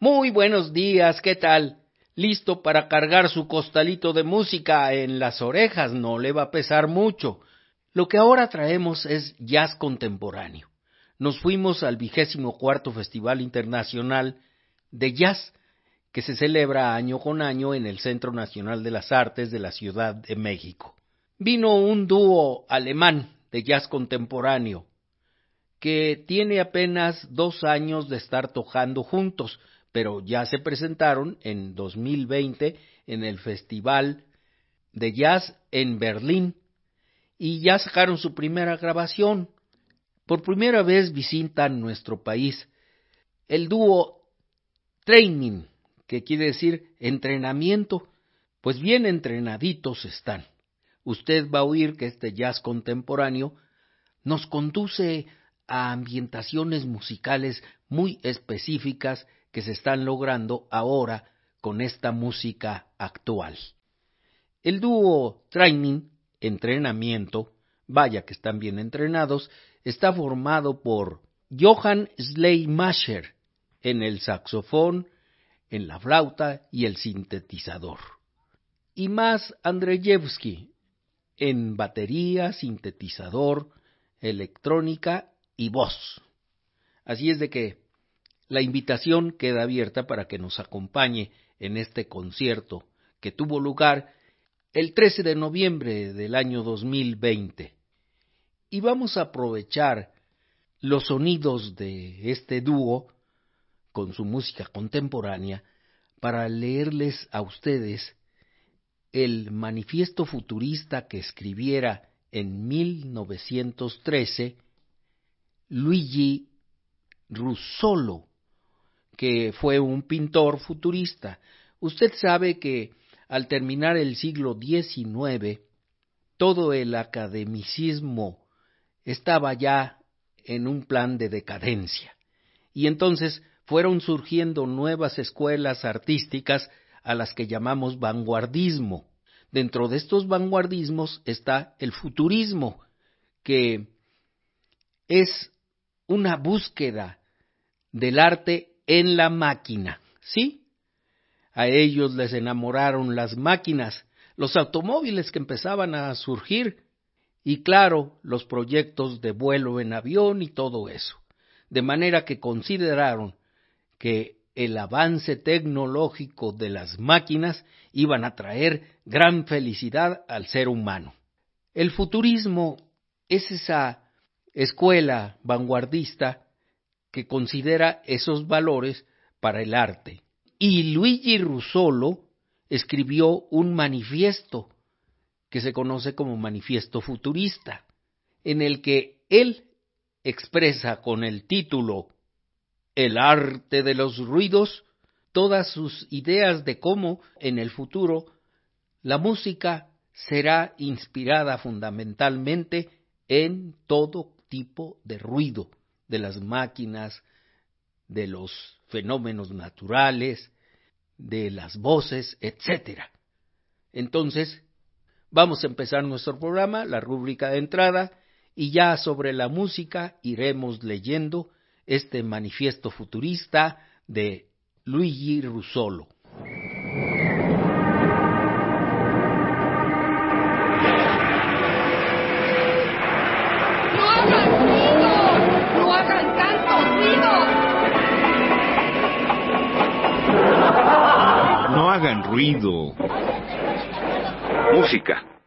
Muy buenos días, ¿qué tal? Listo para cargar su costalito de música en las orejas, no le va a pesar mucho. Lo que ahora traemos es jazz contemporáneo. Nos fuimos al vigésimo cuarto Festival Internacional de Jazz, que se celebra año con año en el Centro Nacional de las Artes de la Ciudad de México. Vino un dúo alemán de jazz contemporáneo, que tiene apenas dos años de estar tocando juntos, pero ya se presentaron en 2020 en el Festival de Jazz en Berlín y ya sacaron su primera grabación. Por primera vez visitan nuestro país el dúo Training, que quiere decir entrenamiento, pues bien entrenaditos están. Usted va a oír que este jazz contemporáneo nos conduce a ambientaciones musicales muy específicas que se están logrando ahora con esta música actual. El dúo Training, entrenamiento, vaya que están bien entrenados, está formado por Johann Schleimacher en el saxofón, en la flauta y el sintetizador. Y más Andreyevsky en batería, sintetizador, electrónica y voz. Así es de que la invitación queda abierta para que nos acompañe en este concierto que tuvo lugar el 13 de noviembre del año 2020. Y vamos a aprovechar los sonidos de este dúo con su música contemporánea para leerles a ustedes el manifiesto futurista que escribiera en 1913 Luigi Russolo, que fue un pintor futurista. Usted sabe que al terminar el siglo XIX, todo el academicismo estaba ya en un plan de decadencia. Y entonces fueron surgiendo nuevas escuelas artísticas a las que llamamos vanguardismo. Dentro de estos vanguardismos está el futurismo, que es una búsqueda del arte en la máquina, ¿sí? A ellos les enamoraron las máquinas, los automóviles que empezaban a surgir y claro, los proyectos de vuelo en avión y todo eso. De manera que consideraron que el avance tecnológico de las máquinas iban a traer gran felicidad al ser humano. El futurismo es esa escuela vanguardista que considera esos valores para el arte. Y Luigi Russolo escribió un manifiesto que se conoce como manifiesto futurista, en el que él expresa con el título el arte de los ruidos, todas sus ideas de cómo en el futuro la música será inspirada fundamentalmente en todo tipo de ruido, de las máquinas, de los fenómenos naturales, de las voces, etc. Entonces, vamos a empezar nuestro programa, la rúbrica de entrada, y ya sobre la música iremos leyendo este manifiesto futurista de Luigi Russolo. Ruido. Música.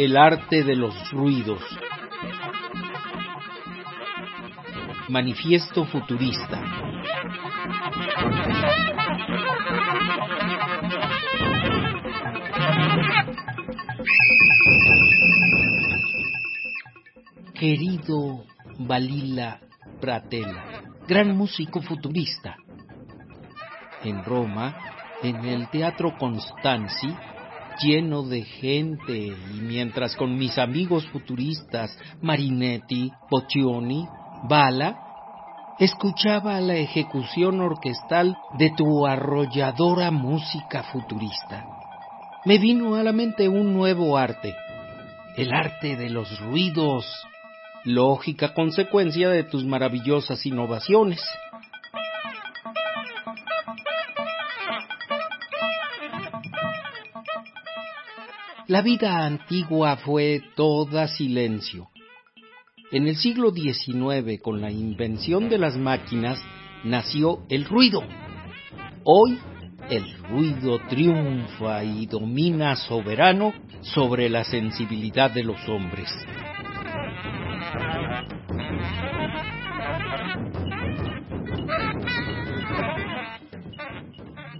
El arte de los ruidos. Manifiesto futurista. Querido Balila Pratella, gran músico futurista. En Roma, en el Teatro Constanzi, lleno de gente y mientras con mis amigos futuristas Marinetti, Boccioni, Bala, escuchaba la ejecución orquestal de tu arrolladora música futurista. Me vino a la mente un nuevo arte, el arte de los ruidos, lógica consecuencia de tus maravillosas innovaciones. La vida antigua fue toda silencio. En el siglo XIX, con la invención de las máquinas, nació el ruido. Hoy, el ruido triunfa y domina soberano sobre la sensibilidad de los hombres.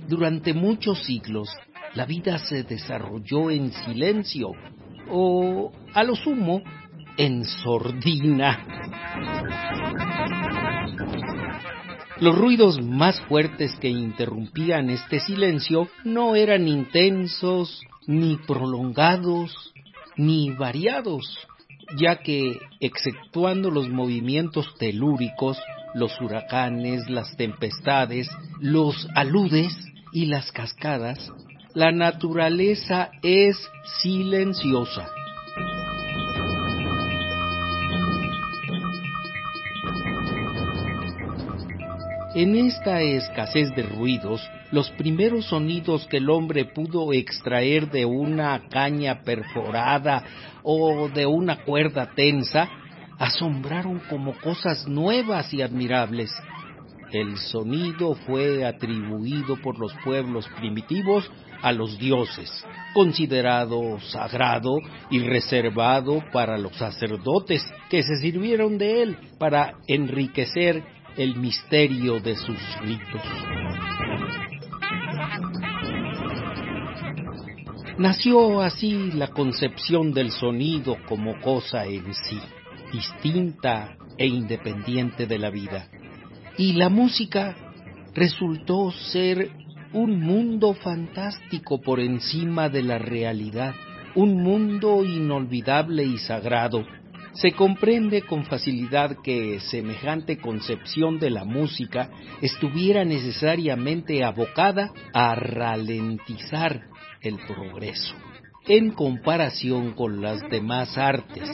Durante muchos siglos, la vida se desarrolló en silencio o, a lo sumo, en sordina. Los ruidos más fuertes que interrumpían este silencio no eran intensos, ni prolongados, ni variados, ya que, exceptuando los movimientos telúricos, los huracanes, las tempestades, los aludes y las cascadas, la naturaleza es silenciosa. En esta escasez de ruidos, los primeros sonidos que el hombre pudo extraer de una caña perforada o de una cuerda tensa asombraron como cosas nuevas y admirables. El sonido fue atribuido por los pueblos primitivos a los dioses, considerado sagrado y reservado para los sacerdotes que se sirvieron de él para enriquecer el misterio de sus ritos. Nació así la concepción del sonido como cosa en sí, distinta e independiente de la vida. Y la música resultó ser un mundo fantástico por encima de la realidad, un mundo inolvidable y sagrado. Se comprende con facilidad que semejante concepción de la música estuviera necesariamente abocada a ralentizar el progreso en comparación con las demás artes.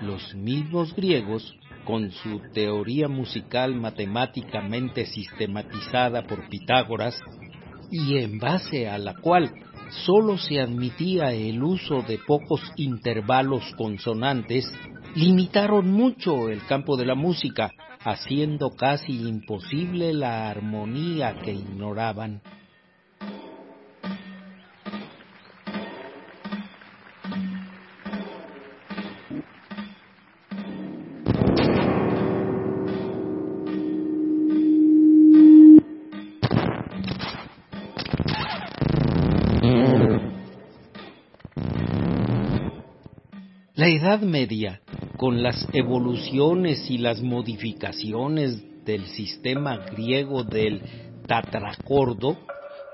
Los mismos griegos con su teoría musical matemáticamente sistematizada por Pitágoras y en base a la cual sólo se admitía el uso de pocos intervalos consonantes, limitaron mucho el campo de la música, haciendo casi imposible la armonía que ignoraban. La Edad Media, con las evoluciones y las modificaciones del sistema griego del tatracordo,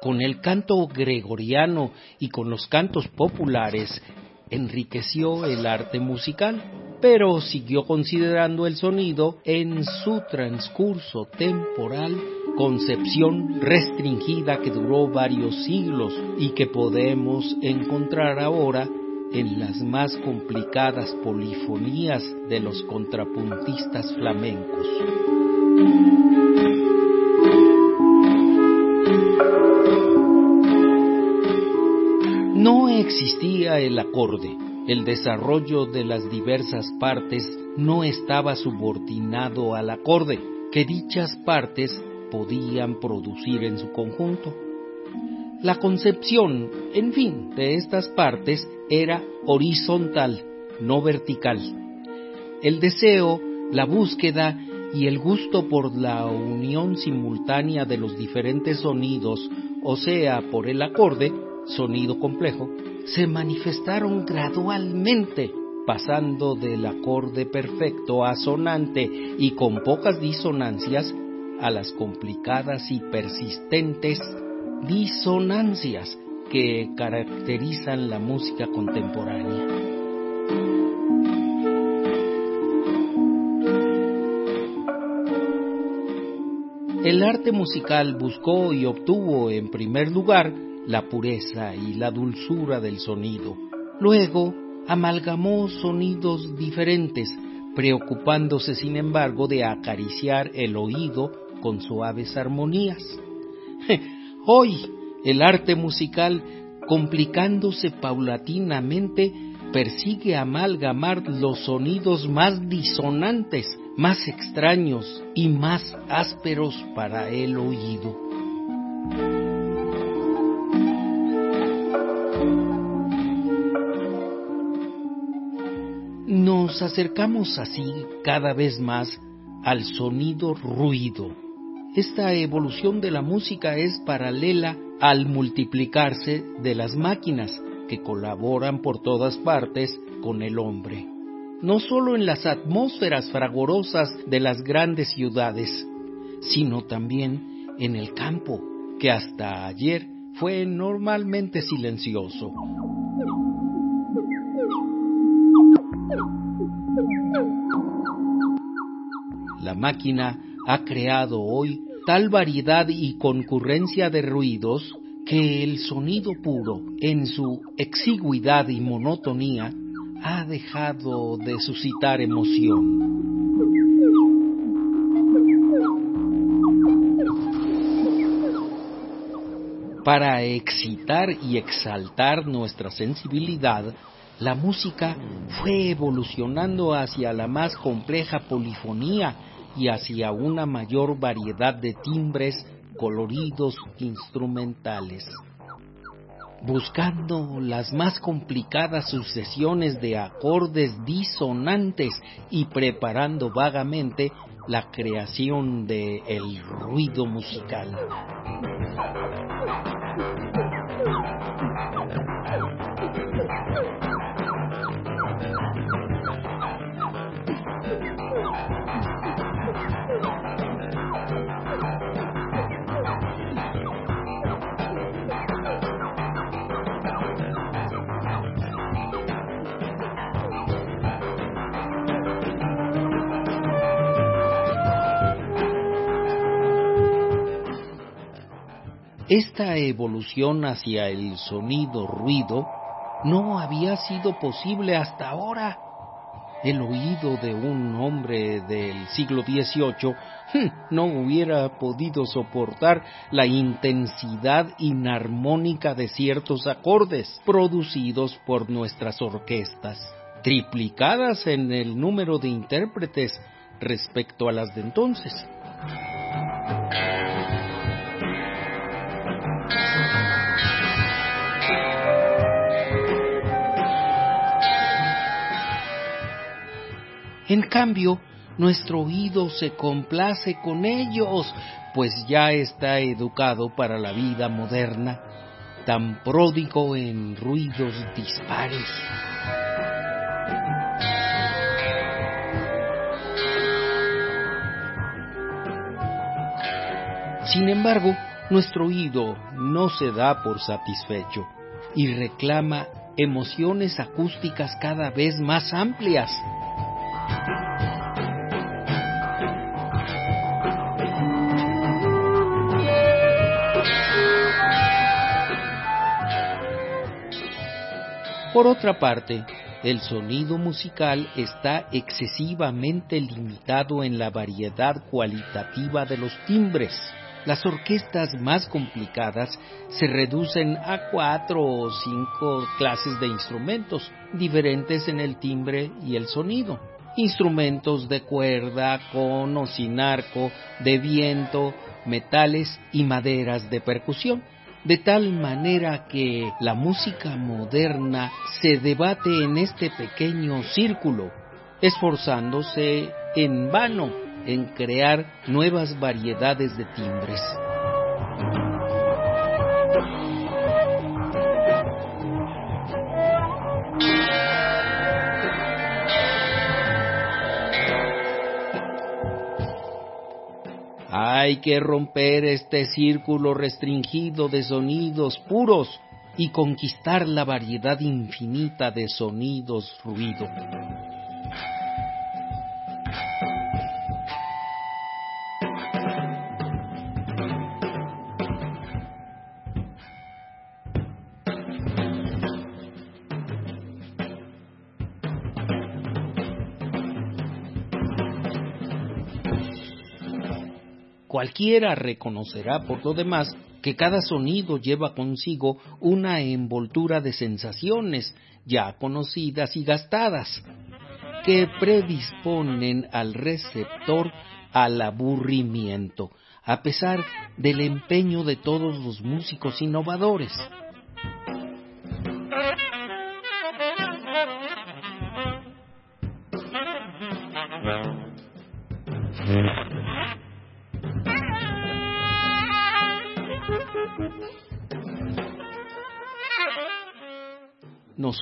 con el canto gregoriano y con los cantos populares, enriqueció el arte musical. pero siguió considerando el sonido en su transcurso temporal, concepción restringida que duró varios siglos y que podemos encontrar ahora en las más complicadas polifonías de los contrapuntistas flamencos. No existía el acorde. El desarrollo de las diversas partes no estaba subordinado al acorde que dichas partes podían producir en su conjunto. La concepción, en fin, de estas partes era horizontal, no vertical. El deseo, la búsqueda y el gusto por la unión simultánea de los diferentes sonidos, o sea, por el acorde, sonido complejo, se manifestaron gradualmente, pasando del acorde perfecto a sonante y con pocas disonancias a las complicadas y persistentes disonancias que caracterizan la música contemporánea. El arte musical buscó y obtuvo en primer lugar la pureza y la dulzura del sonido. Luego amalgamó sonidos diferentes, preocupándose sin embargo de acariciar el oído con suaves armonías. Hoy el arte musical, complicándose paulatinamente, persigue amalgamar los sonidos más disonantes, más extraños y más ásperos para el oído. Nos acercamos así cada vez más al sonido ruido. Esta evolución de la música es paralela al multiplicarse de las máquinas que colaboran por todas partes con el hombre. No solo en las atmósferas fragorosas de las grandes ciudades, sino también en el campo, que hasta ayer fue normalmente silencioso. La máquina ha creado hoy tal variedad y concurrencia de ruidos que el sonido puro, en su exiguidad y monotonía, ha dejado de suscitar emoción. Para excitar y exaltar nuestra sensibilidad, la música fue evolucionando hacia la más compleja polifonía y hacia una mayor variedad de timbres coloridos instrumentales. Buscando las más complicadas sucesiones de acordes disonantes y preparando vagamente la creación de el ruido musical. Esta evolución hacia el sonido ruido no había sido posible hasta ahora. El oído de un hombre del siglo XVIII hmm, no hubiera podido soportar la intensidad inarmónica de ciertos acordes producidos por nuestras orquestas, triplicadas en el número de intérpretes respecto a las de entonces. En cambio, nuestro oído se complace con ellos, pues ya está educado para la vida moderna, tan pródigo en ruidos dispares. Sin embargo, nuestro oído no se da por satisfecho y reclama emociones acústicas cada vez más amplias por otra parte, el sonido musical está excesivamente limitado en la variedad cualitativa de los timbres. Las orquestas más complicadas se reducen a cuatro o cinco clases de instrumentos, diferentes en el timbre y el sonido. Instrumentos de cuerda, con o sin arco, de viento, metales y maderas de percusión de tal manera que la música moderna se debate en este pequeño círculo, esforzándose en vano en crear nuevas variedades de timbres. Hay que romper este círculo restringido de sonidos puros y conquistar la variedad infinita de sonidos ruido. Cualquiera reconocerá por lo demás que cada sonido lleva consigo una envoltura de sensaciones ya conocidas y gastadas, que predisponen al receptor al aburrimiento, a pesar del empeño de todos los músicos innovadores.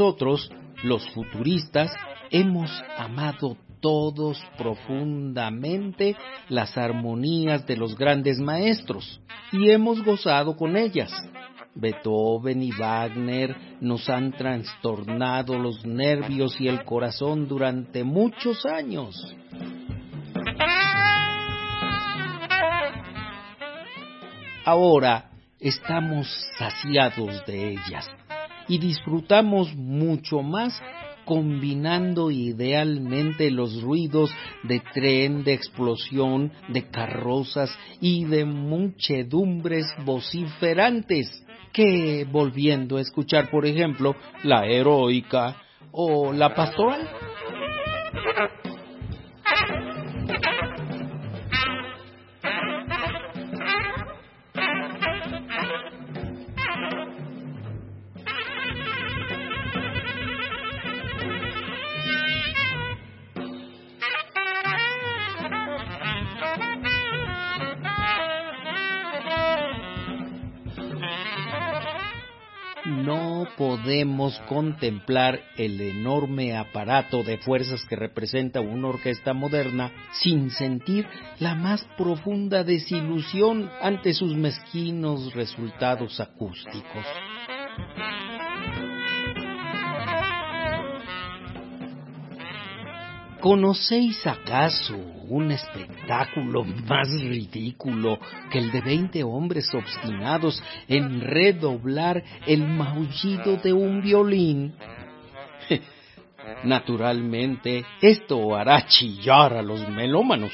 Nosotros, los futuristas, hemos amado todos profundamente las armonías de los grandes maestros y hemos gozado con ellas. Beethoven y Wagner nos han trastornado los nervios y el corazón durante muchos años. Ahora estamos saciados de ellas y disfrutamos mucho más combinando idealmente los ruidos de tren, de explosión, de carrozas y de muchedumbres vociferantes que volviendo a escuchar, por ejemplo, la heroica o la pastoral. No podemos contemplar el enorme aparato de fuerzas que representa una orquesta moderna sin sentir la más profunda desilusión ante sus mezquinos resultados acústicos. ¿Conocéis acaso un espectáculo más ridículo que el de veinte hombres obstinados en redoblar el maullido de un violín? Naturalmente, esto hará chillar a los melómanos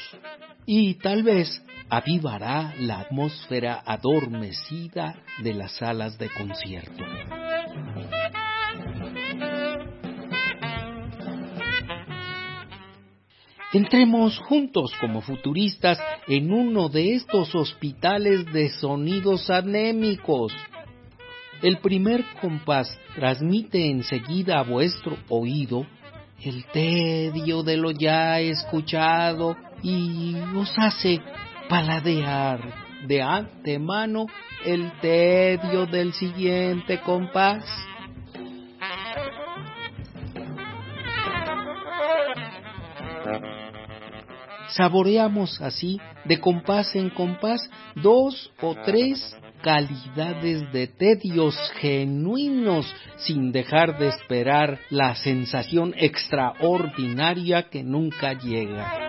y tal vez avivará la atmósfera adormecida de las salas de concierto. Entremos juntos como futuristas en uno de estos hospitales de sonidos anémicos. El primer compás transmite enseguida a vuestro oído el tedio de lo ya escuchado y os hace paladear de antemano el tedio del siguiente compás. Saboreamos así, de compás en compás, dos o tres calidades de tedios genuinos sin dejar de esperar la sensación extraordinaria que nunca llega.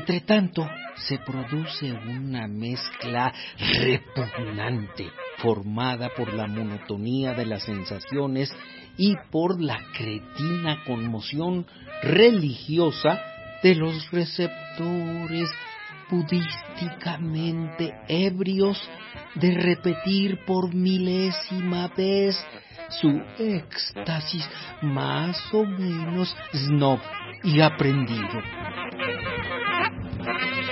Entre tanto, se produce una mezcla repugnante formada por la monotonía de las sensaciones y por la cretina conmoción religiosa de los receptores budísticamente ebrios de repetir por milésima vez su éxtasis más o menos snob y aprendido.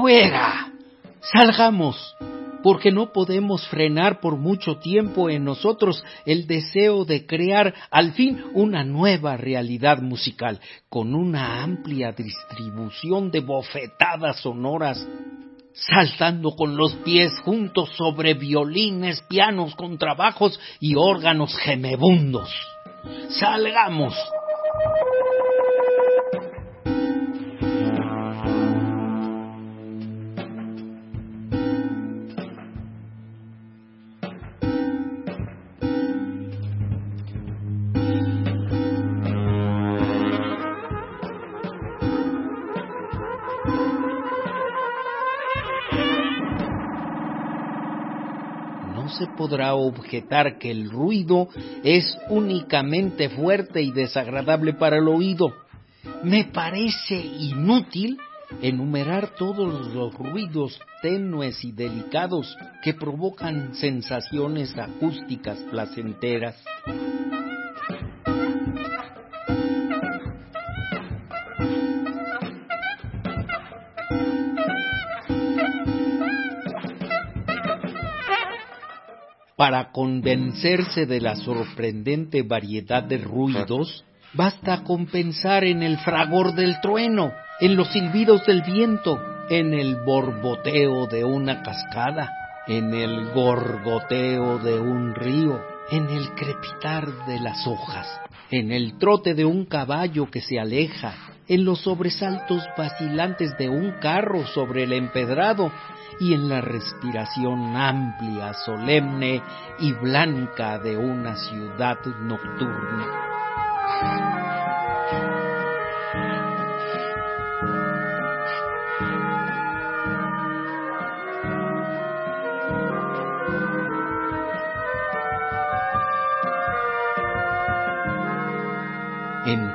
fuera. Salgamos, porque no podemos frenar por mucho tiempo en nosotros el deseo de crear al fin una nueva realidad musical, con una amplia distribución de bofetadas sonoras, saltando con los pies juntos sobre violines, pianos, contrabajos y órganos gemebundos. Salgamos. Podrá objetar que el ruido es únicamente fuerte y desagradable para el oído. Me parece inútil enumerar todos los ruidos tenues y delicados que provocan sensaciones acústicas placenteras. Para convencerse de la sorprendente variedad de ruidos, basta con pensar en el fragor del trueno, en los silbidos del viento, en el borboteo de una cascada, en el gorgoteo de un río, en el crepitar de las hojas, en el trote de un caballo que se aleja, en los sobresaltos vacilantes de un carro sobre el empedrado y en la respiración amplia, solemne y blanca de una ciudad nocturna.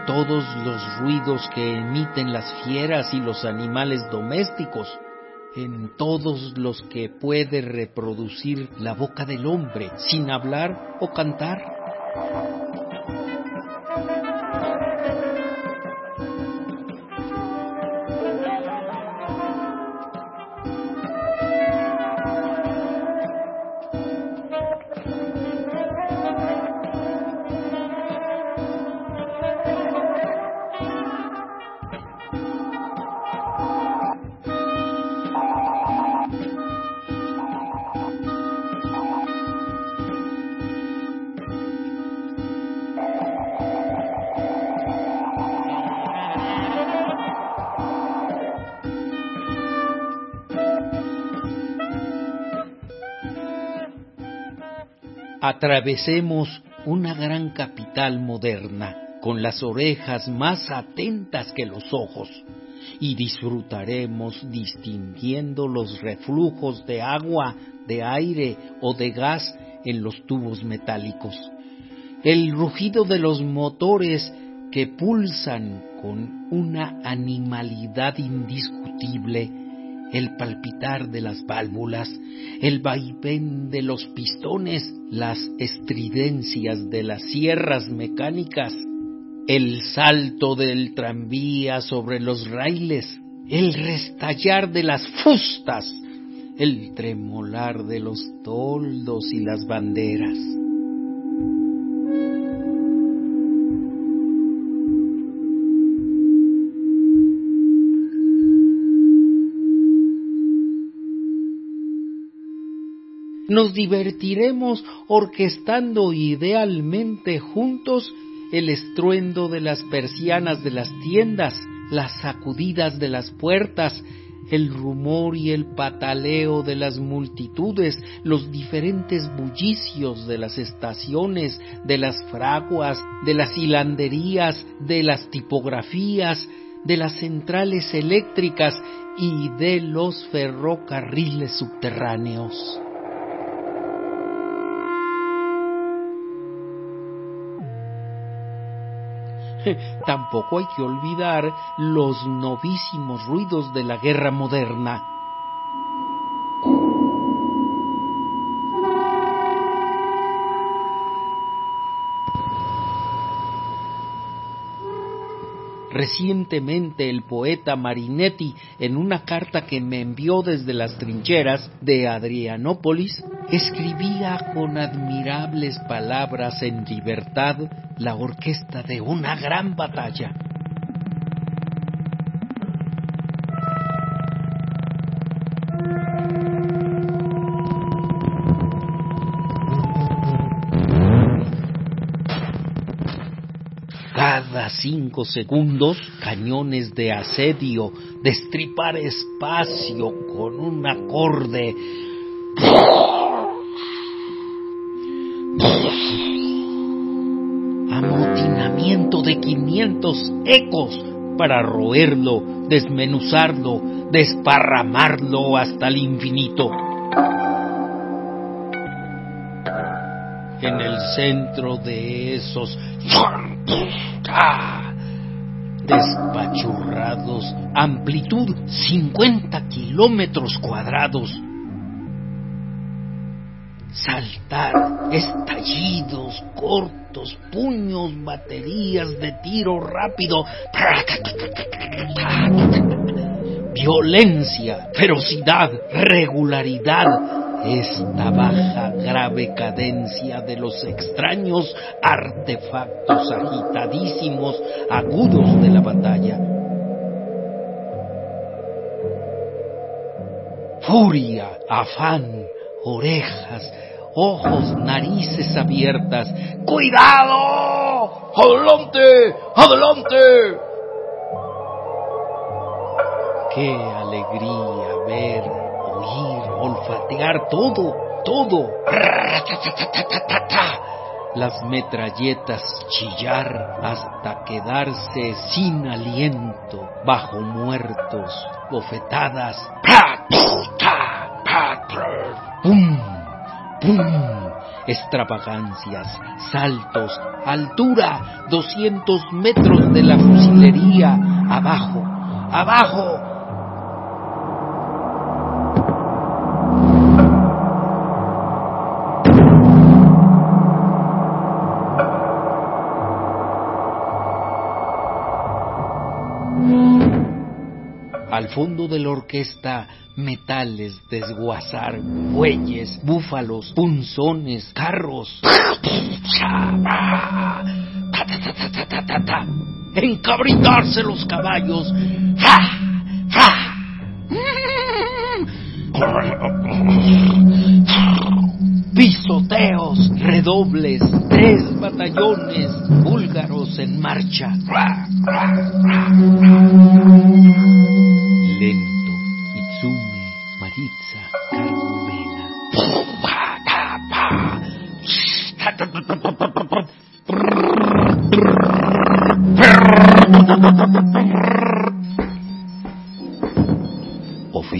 Todos los ruidos que emiten las fieras y los animales domésticos, en todos los que puede reproducir la boca del hombre sin hablar o cantar. Atravesemos una gran capital moderna con las orejas más atentas que los ojos y disfrutaremos distinguiendo los reflujos de agua, de aire o de gas en los tubos metálicos, el rugido de los motores que pulsan con una animalidad indiscutible el palpitar de las válvulas, el vaivén de los pistones, las estridencias de las sierras mecánicas, el salto del tranvía sobre los raíles, el restallar de las fustas, el tremolar de los toldos y las banderas. Nos divertiremos orquestando idealmente juntos el estruendo de las persianas de las tiendas, las sacudidas de las puertas, el rumor y el pataleo de las multitudes, los diferentes bullicios de las estaciones, de las fraguas, de las hilanderías, de las tipografías, de las centrales eléctricas y de los ferrocarriles subterráneos. Tampoco hay que olvidar los novísimos ruidos de la guerra moderna. Recientemente el poeta Marinetti, en una carta que me envió desde las trincheras de Adrianópolis, escribía con admirables palabras en libertad la orquesta de una gran batalla. Cada cinco segundos, cañones de asedio, destripar espacio con un acorde amotinamiento de 500 ecos para roerlo, desmenuzarlo, desparramarlo hasta el infinito. En el centro de esos despachurrados, amplitud 50 kilómetros cuadrados, saltar, estallidos cortos, puños, baterías de tiro rápido, violencia, ferocidad, regularidad, esta baja grave cadencia de los extraños artefactos agitadísimos, agudos de la batalla. Furia, afán, orejas, ojos, narices abiertas. ¡Cuidado! ¡Adelante! ¡Adelante! ¡Qué alegría ver, oír, olfatear todo, todo! Las metralletas chillar hasta quedarse sin aliento, bajo muertos, bofetadas. ¡Pum! ¡Pum! Extravagancias, saltos, altura, 200 metros de la fusilería, abajo, abajo. Al fondo de la orquesta metales, desguazar, bueyes, búfalos, punzones, carros. Encabritarse los caballos. Pisoteos, redobles, tres batallones búlgaros en marcha.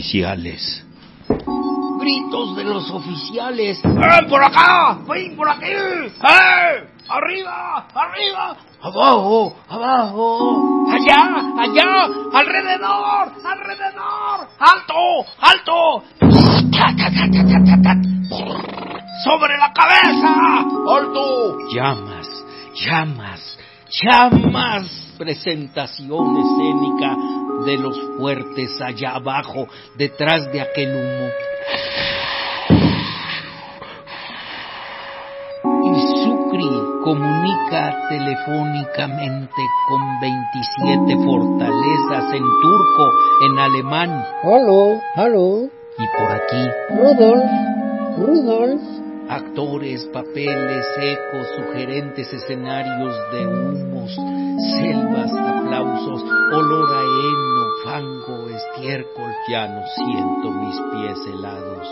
Oficiales. Gritos de los oficiales. ¡Ven por acá! ¡Ven por aquí! ¡Eh! ¡Arriba! ¡Arriba! ¡Abajo! ¡Abajo! ¡Allá! ¡Allá! ¡Alrededor! ¡Alrededor! ¡Alto! ¡Alto! ¡Sobre la cabeza! ¡Alto! Llamas, llamas, Ya más presentación escénica de los fuertes allá abajo, detrás de aquel humo. Y Sucri comunica telefónicamente con 27 fortalezas en turco, en alemán. Hallo, hallo. Y por aquí, Rudolf, Rudolf. actores, papeles, ecos, sugerentes escenarios de humos, selvas, aplausos, olor a heno, fango, estiércol, ya no siento mis pies helados.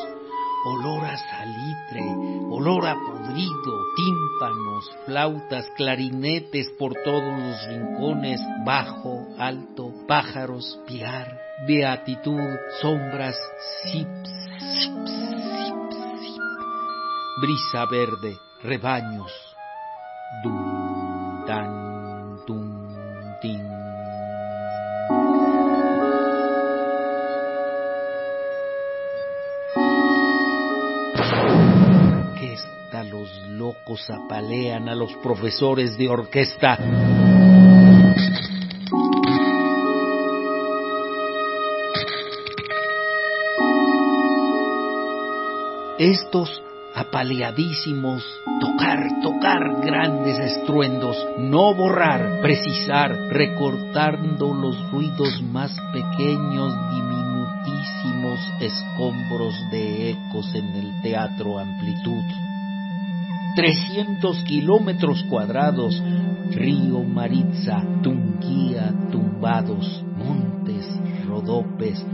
Olor a salitre, olor a podrido, tímpanos, flautas, clarinetes por todos los rincones, bajo, alto, pájaros, piar, beatitud, sombras, zips, zips, zips, zip. brisa verde, rebaños, dum, dan, dum, orquesta, los locos apalean a los profesores de orquesta. Estos apaleadísimos, tocar, tocar grandes estruendos, no borrar, precisar, recortando los ruidos más pequeños, diminutísimos escombros de ecos en el teatro amplitud. 300 kilómetros cuadrados, río Maritza, Tunguía, tumbados,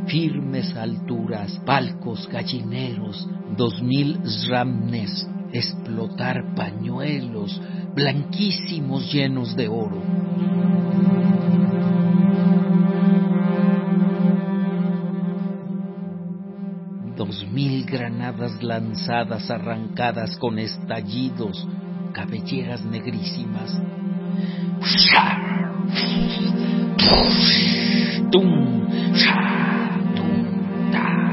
firmes alturas, palcos, gallineros, dos mil sramnes, explotar pañuelos, blanquísimos llenos de oro. Dos mil granadas lanzadas, arrancadas con estallidos, cabelleras negrísimas. ¡Tum! ¡Tum! ¡Ta!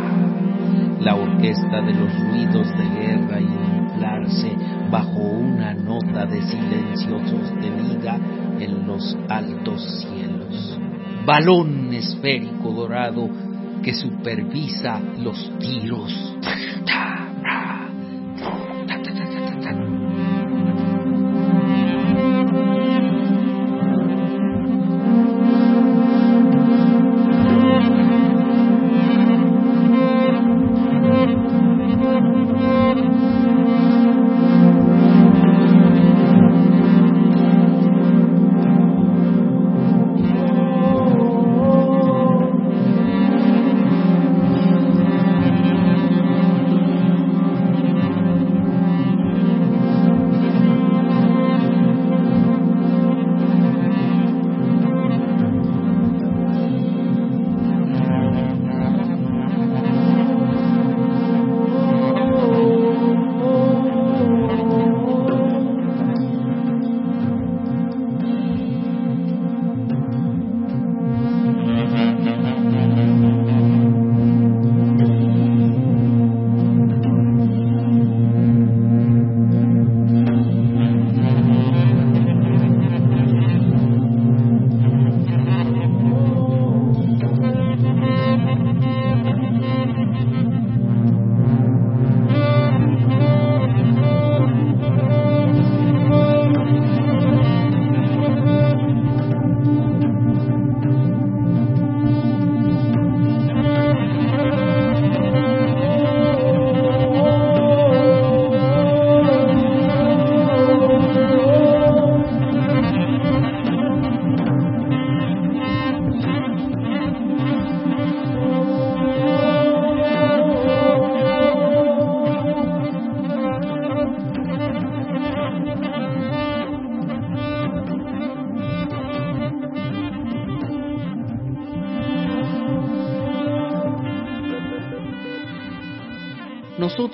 La orquesta de los ruidos de guerra y inflarse bajo una nota de silencio sostenida en los altos cielos. Balón esférico dorado que supervisa los tiros.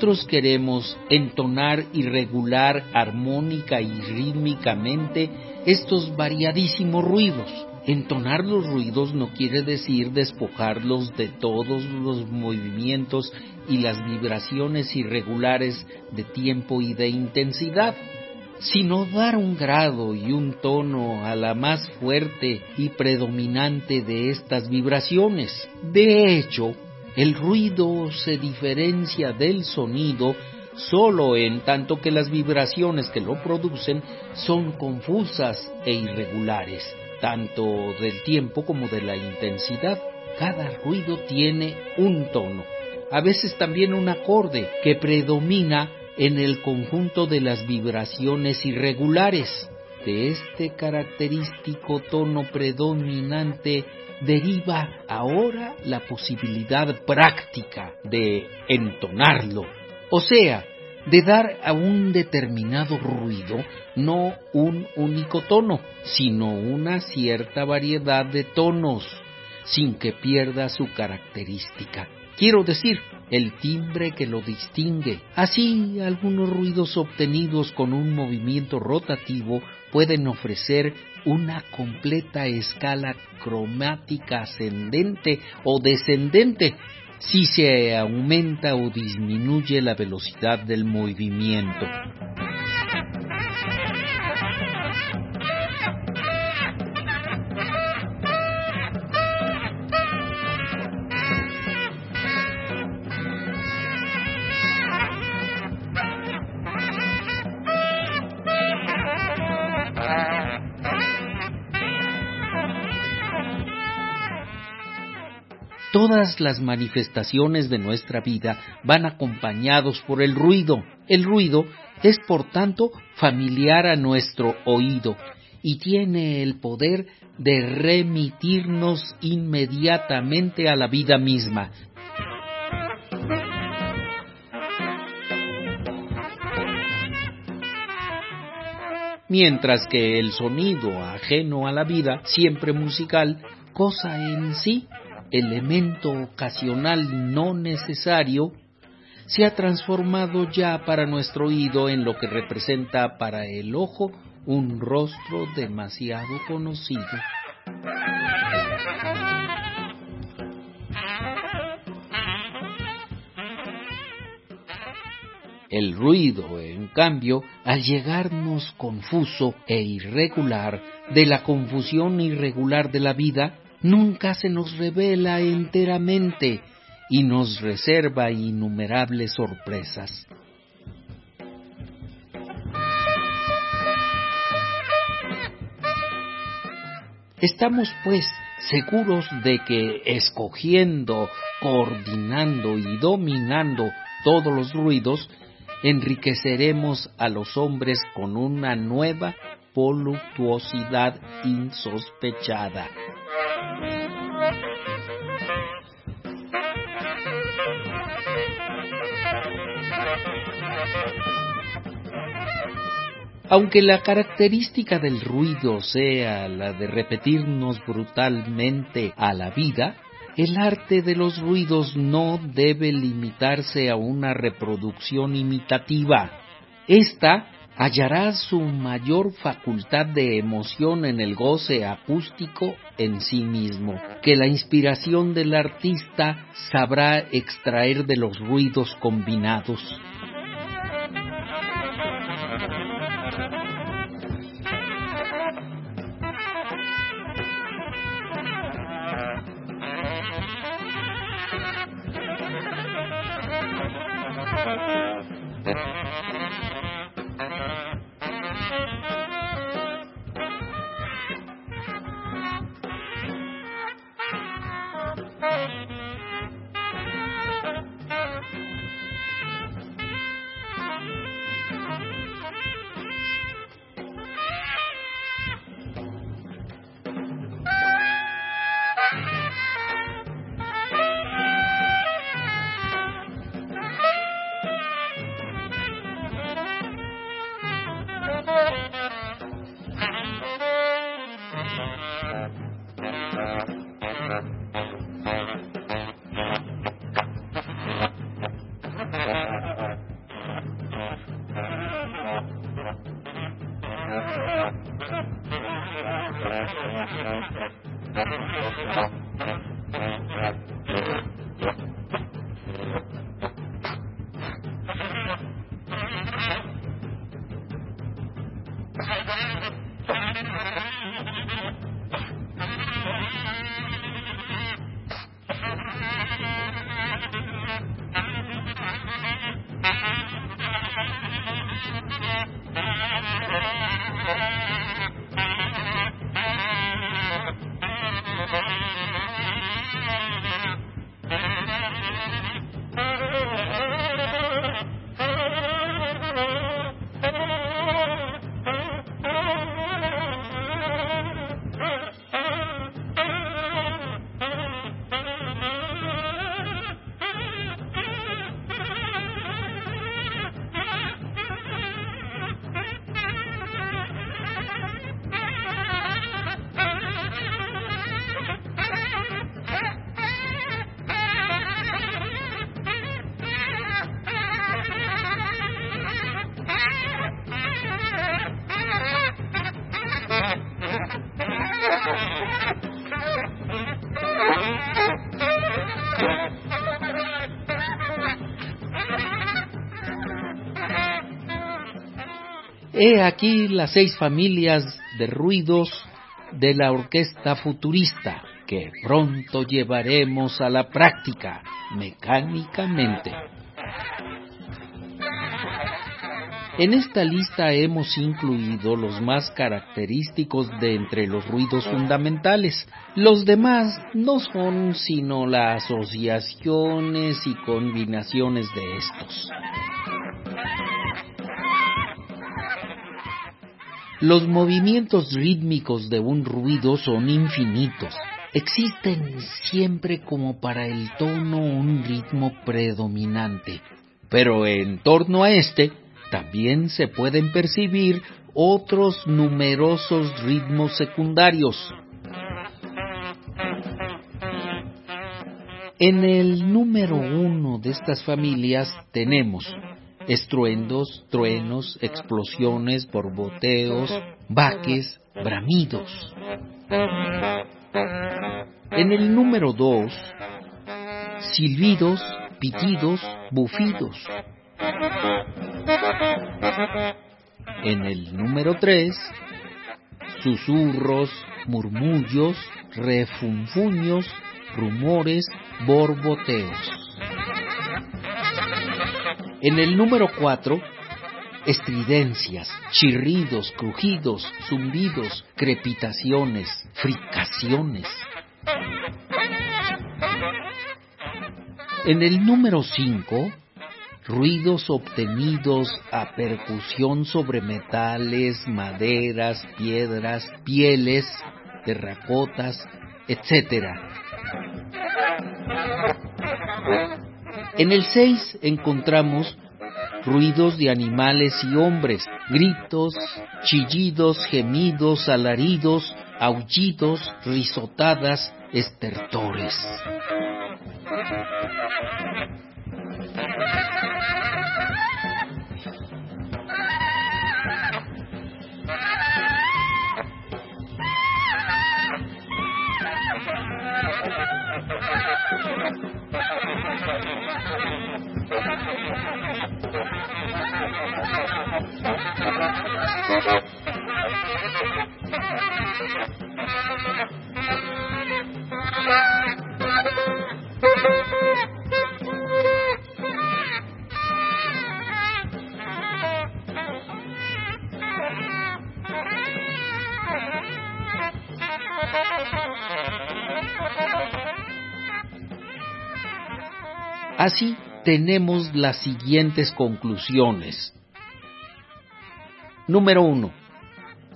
Nosotros queremos entonar y regular armónica y rítmicamente estos variadísimos ruidos. Entonar los ruidos no quiere decir despojarlos de todos los movimientos y las vibraciones irregulares de tiempo y de intensidad. sino dar un grado y un tono a la más fuerte y predominante de estas vibraciones. De hecho, el ruido se diferencia del sonido solo en tanto que las vibraciones que lo producen son confusas e irregulares, tanto del tiempo como de la intensidad. Cada ruido tiene un tono, a veces también un acorde que predomina en el conjunto de las vibraciones irregulares. De este característico tono predominante deriva ahora la posibilidad práctica de entonarlo, o sea, de dar a un determinado ruido no un único tono, sino una cierta variedad de tonos, sin que pierda su característica. Quiero decir, el timbre que lo distingue. Así, algunos ruidos obtenidos con un movimiento rotativo pueden ofrecer una completa escala cromática ascendente o descendente si se aumenta o disminuye la velocidad del movimiento. Todas las manifestaciones de nuestra vida van acompañados por el ruido. El ruido es, por tanto, familiar a nuestro oído y tiene el poder de remitirnos inmediatamente a la vida misma. Mientras que el sonido ajeno a la vida, siempre musical, cosa en sí, elemento ocasional no necesario, se ha transformado ya para nuestro oído en lo que representa para el ojo un rostro demasiado conocido. El ruido, en cambio, al llegarnos confuso e irregular de la confusión irregular de la vida, nunca se nos revela enteramente y nos reserva innumerables sorpresas. Estamos pues seguros de que escogiendo, coordinando y dominando todos los ruidos, enriqueceremos a los hombres con una nueva voluptuosidad insospechada. Aunque la característica del ruido sea la de repetirnos brutalmente a la vida, el arte de los ruidos no debe limitarse a una reproducción imitativa. Esta hallará su mayor facultad de emoción en el goce acústico en sí mismo, que la inspiración del artista sabrá extraer de los ruidos combinados. He aquí las seis familias de ruidos de la orquesta futurista que pronto llevaremos a la práctica mecánicamente. En esta lista hemos incluido los más característicos de entre los ruidos fundamentales. Los demás no son sino las asociaciones y combinaciones de estos. Los movimientos rítmicos de un ruido son infinitos. Existen siempre como para el tono un ritmo predominante, pero en torno a este también se pueden percibir otros numerosos ritmos secundarios. En el número uno de estas familias tenemos estruendos, truenos, explosiones, borboteos, baques, bramidos. En el número dos, silbidos, pitidos, bufidos. En el número tres, susurros, murmullos, refunfuños, rumores, borboteos. En el número cuatro, estridencias, chirridos, crujidos, zumbidos, crepitaciones, fricaciones. En el número cinco, ruidos obtenidos a percusión sobre metales, maderas, piedras, pieles, terracotas, etc. En el 6 encontramos ruidos de animales y hombres, gritos, chillidos, gemidos, alaridos, aullidos, risotadas, estertores. Así tenemos las siguientes conclusiones. Número 1.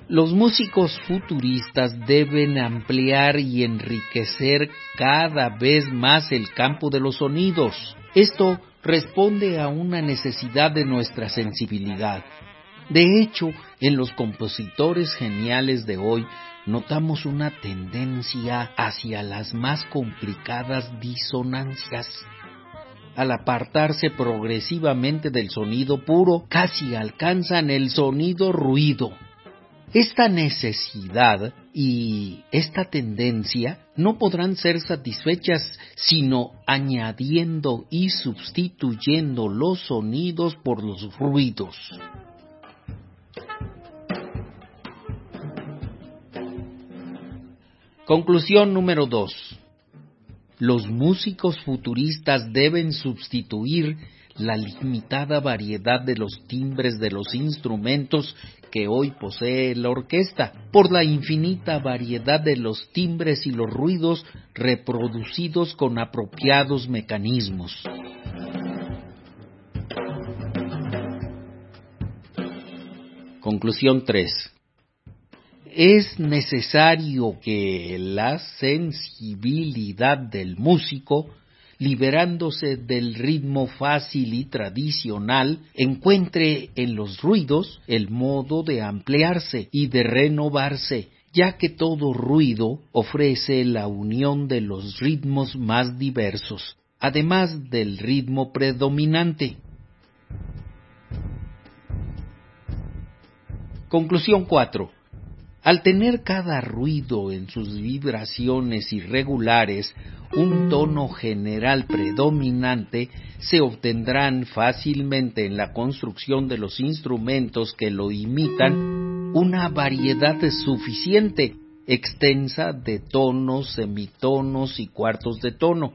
Los músicos futuristas deben ampliar y enriquecer cada vez más el campo de los sonidos. Esto responde a una necesidad de nuestra sensibilidad. De hecho, en los compositores geniales de hoy notamos una tendencia hacia las más complicadas disonancias al apartarse progresivamente del sonido puro, casi alcanzan el sonido ruido. Esta necesidad y esta tendencia no podrán ser satisfechas sino añadiendo y sustituyendo los sonidos por los ruidos. Conclusión número 2 los músicos futuristas deben sustituir la limitada variedad de los timbres de los instrumentos que hoy posee la orquesta, por la infinita variedad de los timbres y los ruidos reproducidos con apropiados mecanismos. Conclusión 3. Es necesario que la sensibilidad del músico liberándose del ritmo fácil y tradicional, encuentre en los ruidos el modo de ampliarse y de renovarse, ya que todo ruido ofrece la unión de los ritmos más diversos, además del ritmo predominante. Conclusión 4. Al tener cada ruido en sus vibraciones irregulares un tono general predominante, se obtendrán fácilmente en la construcción de los instrumentos que lo imitan una variedad suficiente, extensa de tonos, semitonos y cuartos de tono.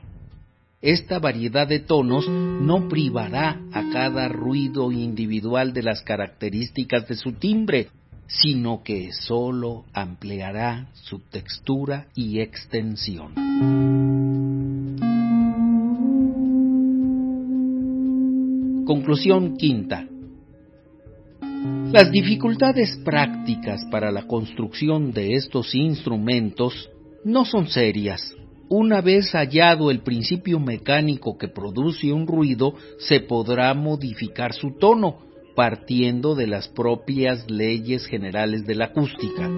Esta variedad de tonos no privará a cada ruido individual de las características de su timbre, sino que sólo ampliará su textura y extensión. Conclusión quinta. Las dificultades prácticas para la construcción de estos instrumentos no son serias. Una vez hallado el principio mecánico que produce un ruido, se podrá modificar su tono, partiendo de las propias leyes generales de la acústica.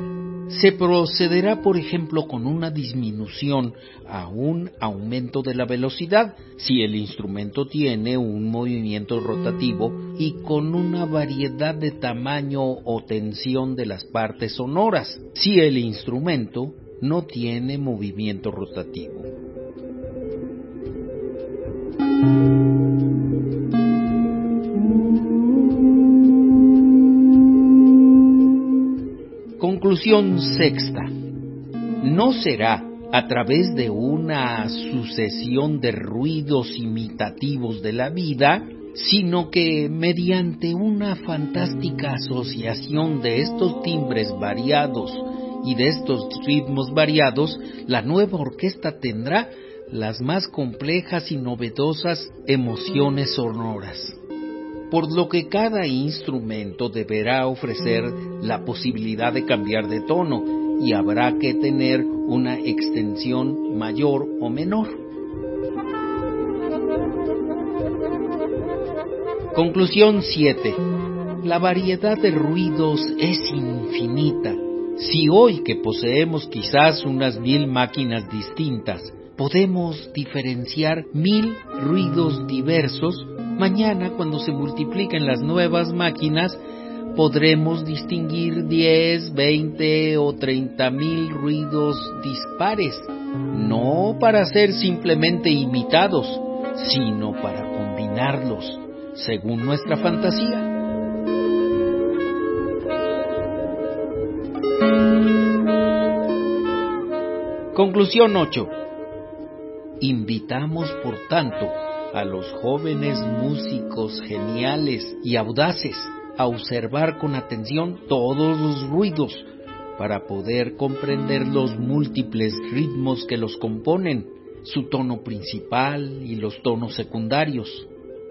Se procederá, por ejemplo, con una disminución a un aumento de la velocidad si el instrumento tiene un movimiento rotativo y con una variedad de tamaño o tensión de las partes sonoras si el instrumento no tiene movimiento rotativo. Conclusión sexta. No será a través de una sucesión de ruidos imitativos de la vida, sino que mediante una fantástica asociación de estos timbres variados y de estos ritmos variados, la nueva orquesta tendrá las más complejas y novedosas emociones sonoras por lo que cada instrumento deberá ofrecer la posibilidad de cambiar de tono y habrá que tener una extensión mayor o menor. Conclusión 7. La variedad de ruidos es infinita. Si hoy que poseemos quizás unas mil máquinas distintas, podemos diferenciar mil ruidos diversos, Mañana, cuando se multipliquen las nuevas máquinas, podremos distinguir 10, 20 o 30 mil ruidos dispares, no para ser simplemente imitados, sino para combinarlos, según nuestra fantasía. Conclusión 8. Invitamos, por tanto, a los jóvenes músicos geniales y audaces a observar con atención todos los ruidos para poder comprender los múltiples ritmos que los componen, su tono principal y los tonos secundarios,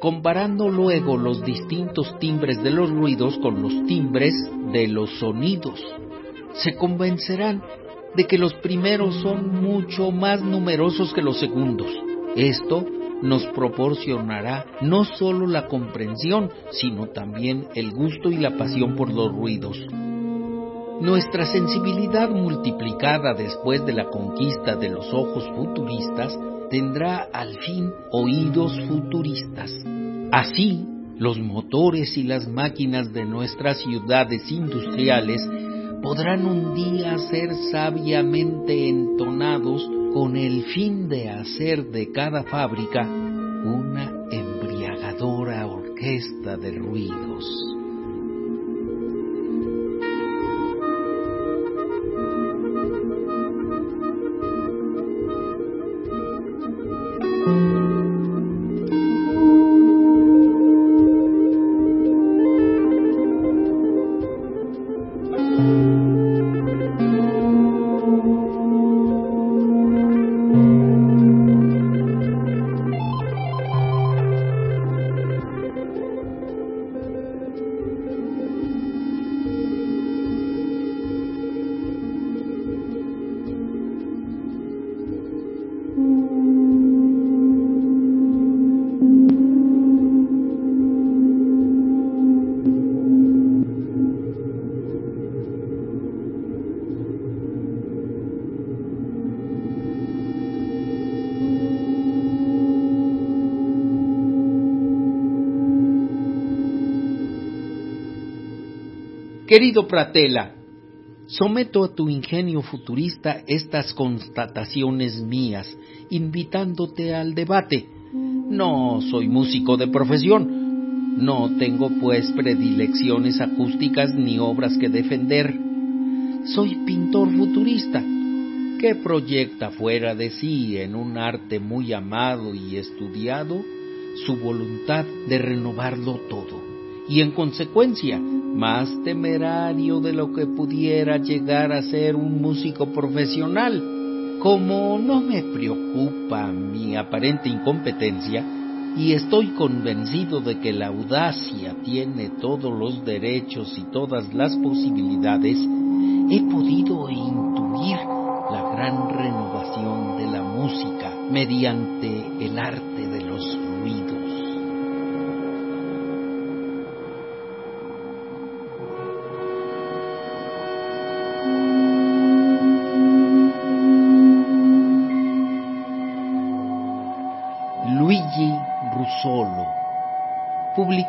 comparando luego los distintos timbres de los ruidos con los timbres de los sonidos. Se convencerán de que los primeros son mucho más numerosos que los segundos. Esto nos proporcionará no solo la comprensión, sino también el gusto y la pasión por los ruidos. Nuestra sensibilidad multiplicada después de la conquista de los ojos futuristas tendrá al fin oídos futuristas. Así, los motores y las máquinas de nuestras ciudades industriales podrán un día ser sabiamente entonados con el fin de hacer de cada fábrica una embriagadora orquesta de ruidos. Querido Pratela, someto a tu ingenio futurista estas constataciones mías, invitándote al debate. No soy músico de profesión, no tengo pues predilecciones acústicas ni obras que defender. Soy pintor futurista, que proyecta fuera de sí en un arte muy amado y estudiado su voluntad de renovarlo todo, y en consecuencia más temerario de lo que pudiera llegar a ser un músico profesional. Como no me preocupa mi aparente incompetencia, y estoy convencido de que la audacia tiene todos los derechos y todas las posibilidades, he podido intuir la gran renovación de la música mediante el arte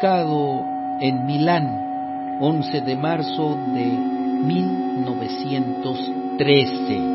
publicado en Milán, 11 de marzo de 1913.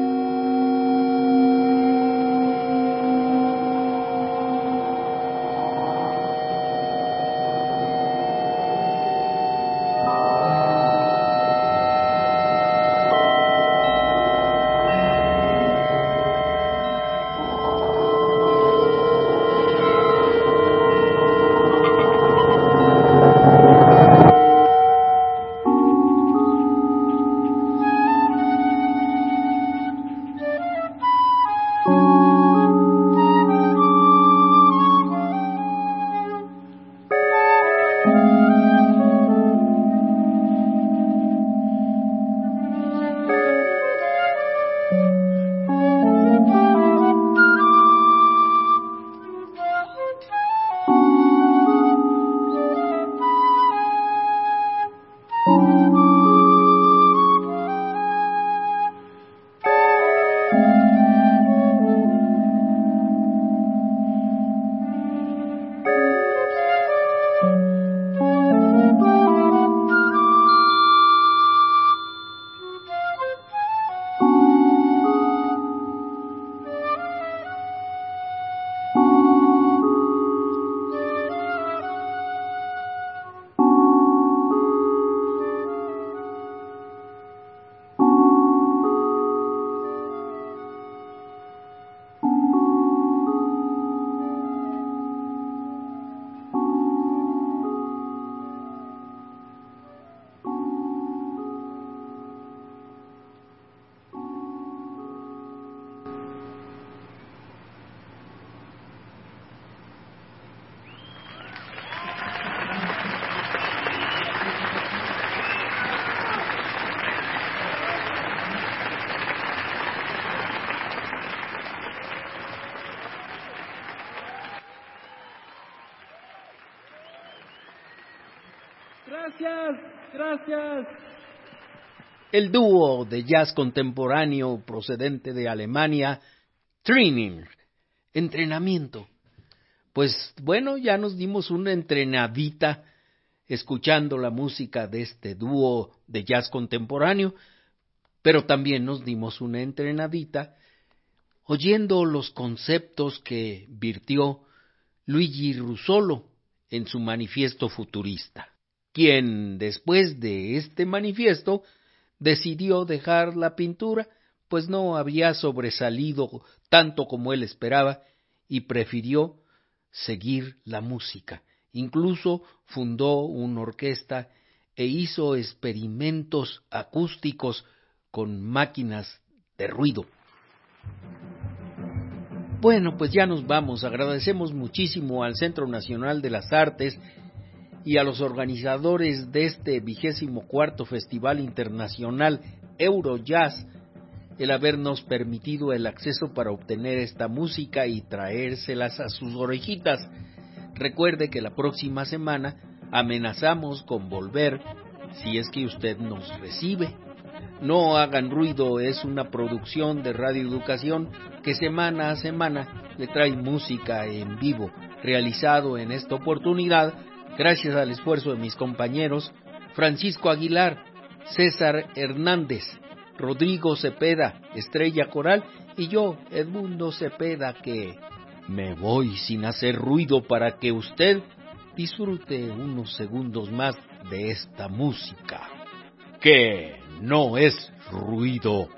Gracias. El dúo de jazz contemporáneo procedente de Alemania, Training, entrenamiento. Pues bueno, ya nos dimos una entrenadita escuchando la música de este dúo de jazz contemporáneo, pero también nos dimos una entrenadita oyendo los conceptos que virtió Luigi Russolo en su manifiesto futurista quien después de este manifiesto decidió dejar la pintura, pues no había sobresalido tanto como él esperaba y prefirió seguir la música. Incluso fundó una orquesta e hizo experimentos acústicos con máquinas de ruido. Bueno, pues ya nos vamos. Agradecemos muchísimo al Centro Nacional de las Artes y a los organizadores de este vigésimo cuarto Festival Internacional Eurojazz el habernos permitido el acceso para obtener esta música y traérselas a sus orejitas. Recuerde que la próxima semana amenazamos con volver si es que usted nos recibe. No hagan ruido es una producción de Radio Educación que semana a semana le trae música en vivo, realizado en esta oportunidad gracias al esfuerzo de mis compañeros Francisco Aguilar, César Hernández, Rodrigo Cepeda, Estrella Coral y yo, Edmundo Cepeda, que me voy sin hacer ruido para que usted disfrute unos segundos más de esta música, que no es ruido.